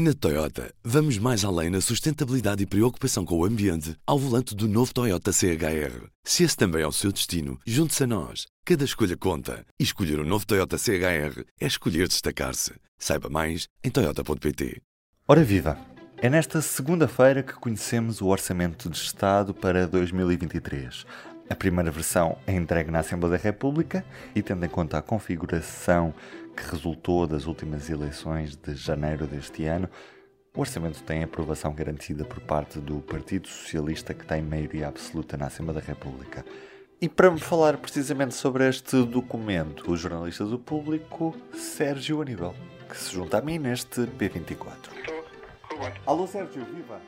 Na Toyota, vamos mais além na sustentabilidade e preocupação com o ambiente ao volante do novo Toyota CHR. Se esse também é o seu destino, junte-se a nós. Cada escolha conta. E escolher o um novo Toyota CHR é escolher destacar-se. Saiba mais em Toyota.pt. Ora viva! É nesta segunda-feira que conhecemos o Orçamento de Estado para 2023. A primeira versão é entregue na Assembleia da República e, tendo em conta a configuração que resultou das últimas eleições de janeiro deste ano, o orçamento tem aprovação garantida por parte do Partido Socialista, que tem maioria absoluta na Assembleia da República. E para me falar precisamente sobre este documento, o jornalista do público, Sérgio Aníbal, que se junta a mim neste P24. Alô Sérgio, viva!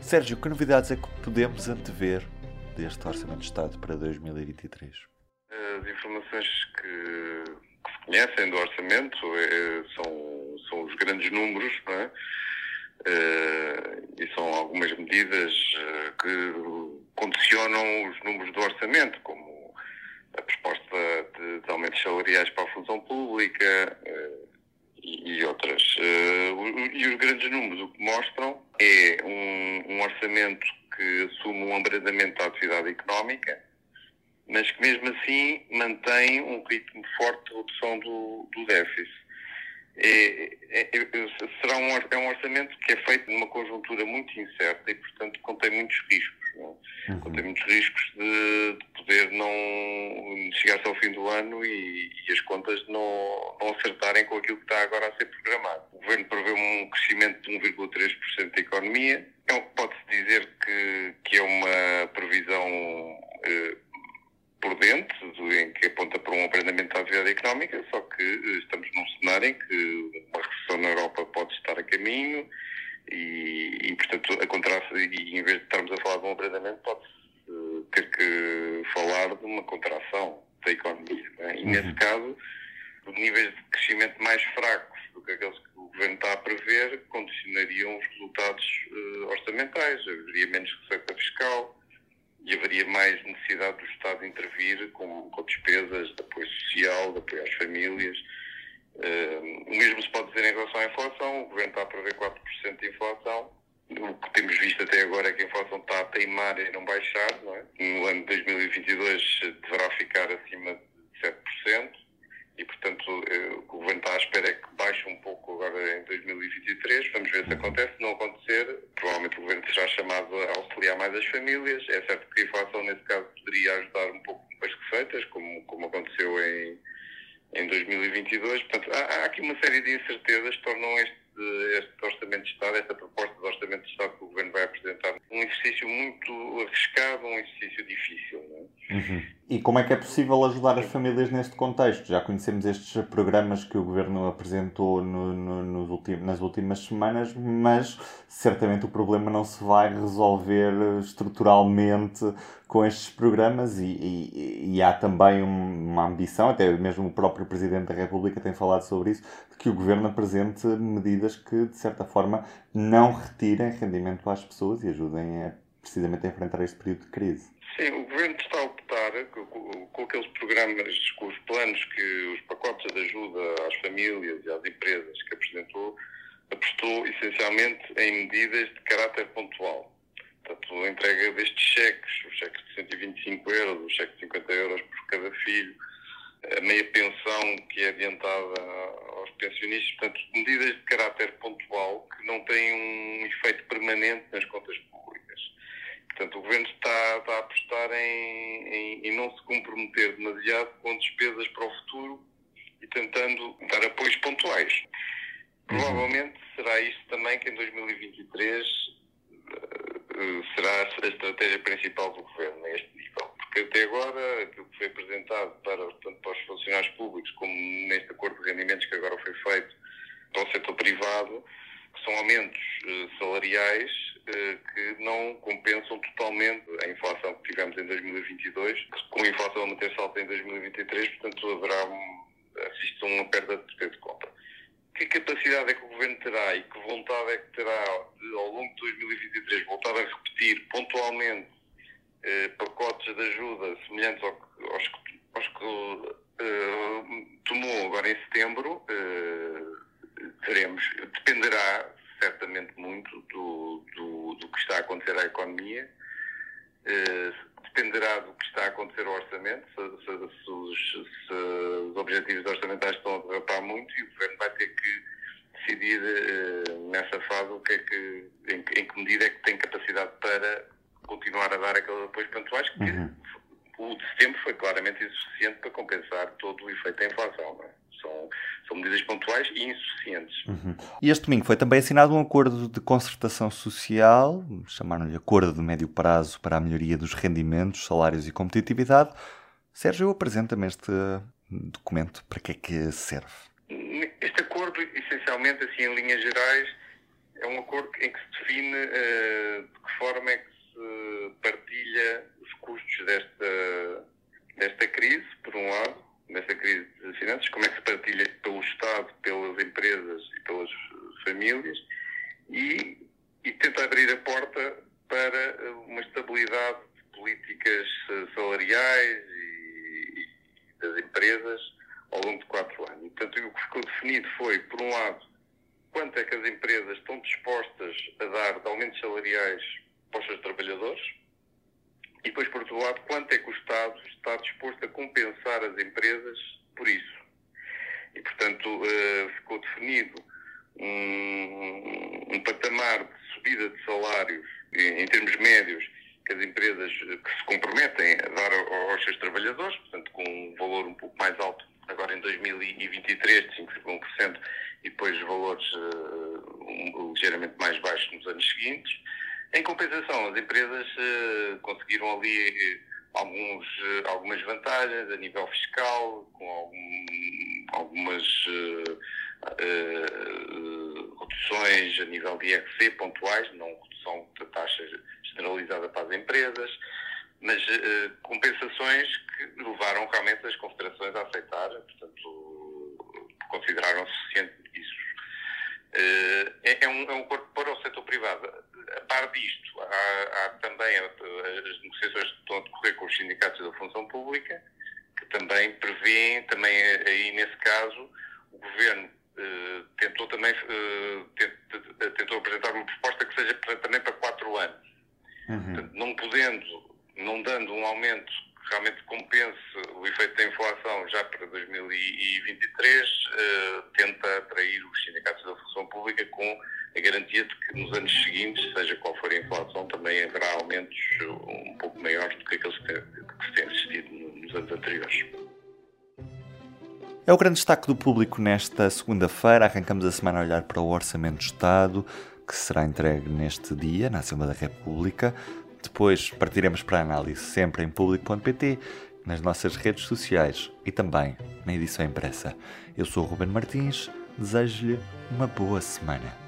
Sérgio, que novidades é que podemos antever deste Orçamento de Estado para 2023? As informações que, que se conhecem do orçamento é, são, são os grandes números, não é? Uh, e são algumas medidas uh, que condicionam os números do orçamento, como a proposta de, de aumentos salariais para a função pública uh, e, e, outras. e os grandes números o que mostram é um, um orçamento assume um abrandamento da atividade económica, mas que mesmo assim mantém um ritmo forte de redução do, do déficit. É, é, é, será um, é um orçamento que é feito numa conjuntura muito incerta e, portanto, contém muitos riscos. É? Uhum. Contém muitos riscos de, de, poder não chegar-se ao fim do ano e, e, as contas não, não acertarem com aquilo que está agora a ser programado. O governo prevê um crescimento de 1,3% da economia. Então, pode-se dizer que, que é uma previsão. Eh, prudente, em que aponta para um abrandamento da atividade económica, só que eh, estamos num cenário em que uma recessão na Europa pode estar a caminho e, e portanto, a contração, e em vez de estarmos a falar de um abrandamento, pode-se eh, ter que falar de uma contração da economia. É? E uhum. nesse caso, níveis de crescimento mais fracos do que aqueles Governo está a prever condicionariam os resultados uh, orçamentais. Haveria menos receita fiscal, e haveria mais necessidade do Estado intervir com, com despesas de apoio social, de apoio às famílias. Uh, o mesmo se pode dizer em relação à inflação. O Governo está a prever 4% de inflação. O que temos visto até agora é que a inflação está a teimar e não baixar. Não é? No ano de 2022 deverá ficar acima de 7% e, portanto, eh, o governo está à espera é que baixe um pouco agora em 2023. Vamos ver se acontece. Se não acontecer, provavelmente o governo será chamado a auxiliar mais as famílias. É certo que a inflação, nesse caso, poderia ajudar um pouco as receitas, como, como aconteceu em, em 2022. Portanto, há, há aqui uma série de incertezas que tornam este este Orçamento de Estado, esta proposta de Orçamento de Estado que o Governo vai apresentar, um exercício muito arriscado, um exercício difícil. É? Uhum. E como é que é possível ajudar as famílias neste contexto? Já conhecemos estes programas que o Governo apresentou no, no, ultim, nas últimas semanas, mas certamente o problema não se vai resolver estruturalmente com estes programas e, e, e há também uma ambição, até mesmo o próprio Presidente da República tem falado sobre isso, de que o Governo apresente medidas que, de certa forma, não retirem rendimento às pessoas e ajudem a, precisamente a enfrentar este período de crise. Sim, o Governo está a optar com, com aqueles programas, com os planos, que os pacotes de ajuda às famílias e às empresas que apresentou, apostou essencialmente em medidas de caráter pontual Portanto, a entrega destes cheques, os cheques de 125 euros, os cheques de 50 euros por cada filho, a meia pensão que é adiantada aos pensionistas, portanto, medidas de caráter pontual que não têm um efeito permanente nas contas públicas. Portanto, o Governo está, está a apostar em, em, em não se comprometer demasiado com despesas para o futuro e tentando dar apoios pontuais. Provavelmente será isto também que em 2023 eh, será a estratégia principal do governo neste nível. Porque até agora, aquilo que foi apresentado para, tanto para os funcionários públicos, como neste acordo de rendimentos que agora foi feito para o setor privado, são aumentos uh, salariais uh, que não compensam totalmente a inflação que tivemos em 2022, com a inflação a manter-se alta em 2023, portanto haverá um, assiste uma perda de poder de compra. Que capacidade é que o Governo terá e que vontade é que terá de, ao longo de 2023, voltar a repetir pontualmente eh, pacotes de ajuda semelhantes ao que, aos, aos que eh, tomou agora em setembro, eh, veremos. Dependerá certamente muito do, do, do que está a acontecer à economia. Uh, dependerá do que está a acontecer ao orçamento, se, se, se, os, se, os, objetivos orçamentais estão a derrapar muito e o Governo vai ter que decidir uh, nessa fase o que é que, em, em, que medida é que tem capacidade para continuar a dar aqueles apoios pontuais que uhum. o de setembro foi claramente insuficiente para compensar todo o efeito da inflação. Não é? São, são medidas pontuais e insuficientes. Uhum. E este domingo foi também assinado um acordo de concertação social, chamaram-lhe Acordo de Médio Prazo para a Melhoria dos Rendimentos, Salários e Competitividade. Sérgio, apresenta-me este documento. Para que é que serve? Este acordo, essencialmente, assim, em linhas gerais, é um acordo em que se define uh, de que forma é que partilha os custos desta, desta crise, por um lado, nesta crise de finanças, como é que se partilha pelo Estado, pelas empresas e pelas famílias e, e tenta abrir a porta para uma estabilidade de políticas salariais e, e das empresas ao longo de quatro anos. Portanto, o que ficou definido foi, por um lado, quanto é que as empresas estão dispostas a dar de aumentos salariais para os seus trabalhadores, e depois, por outro lado, quanto é que o Estado está disposto a compensar as empresas por isso? E, portanto, uh, ficou definido um, um, patamar de subida de salários em, termos médios que as empresas que se comprometem a dar aos seus trabalhadores, portanto, com um valor um pouco mais alto agora em 2023, de 5,1%, e depois valores uh, ligeiramente mais baixos nos anos seguintes. Em compensação, as empresas uh, conseguiram ali eh, alguns, uh, algumas vantagens a nível fiscal, com algum, algumas uh, reduções a nível de IRC pontuais, não redução da taxa generalizada para as empresas, mas compensações que levaram realmente as confederações a aceitar, portanto, consideraram suficiente isso. É, é, um, é um corpo para o setor privado par disto, há, há também as negociações que estão a decorrer com os sindicatos da função pública, que também prevêem, também aí nesse caso, o Governo eh, tentou também eh, tentou apresentar uma proposta que seja para, também para quatro anos. Uhum. Portanto, não podendo, não dando um aumento que realmente compense o efeito da inflação já para 2023, eh, tenta atrair os sindicatos da função pública com a garantia de que nos anos seguintes, seja qual for a inflação, também haverá aumentos um pouco maiores do que aqueles que, que têm assistido nos anos anteriores. É o grande destaque do público nesta segunda-feira. Arrancamos a semana a olhar para o Orçamento de Estado, que será entregue neste dia, na Assembleia da República. Depois partiremos para a análise sempre em público.pt, nas nossas redes sociais e também na edição impressa. Eu sou o Ruben Martins, desejo-lhe uma boa semana.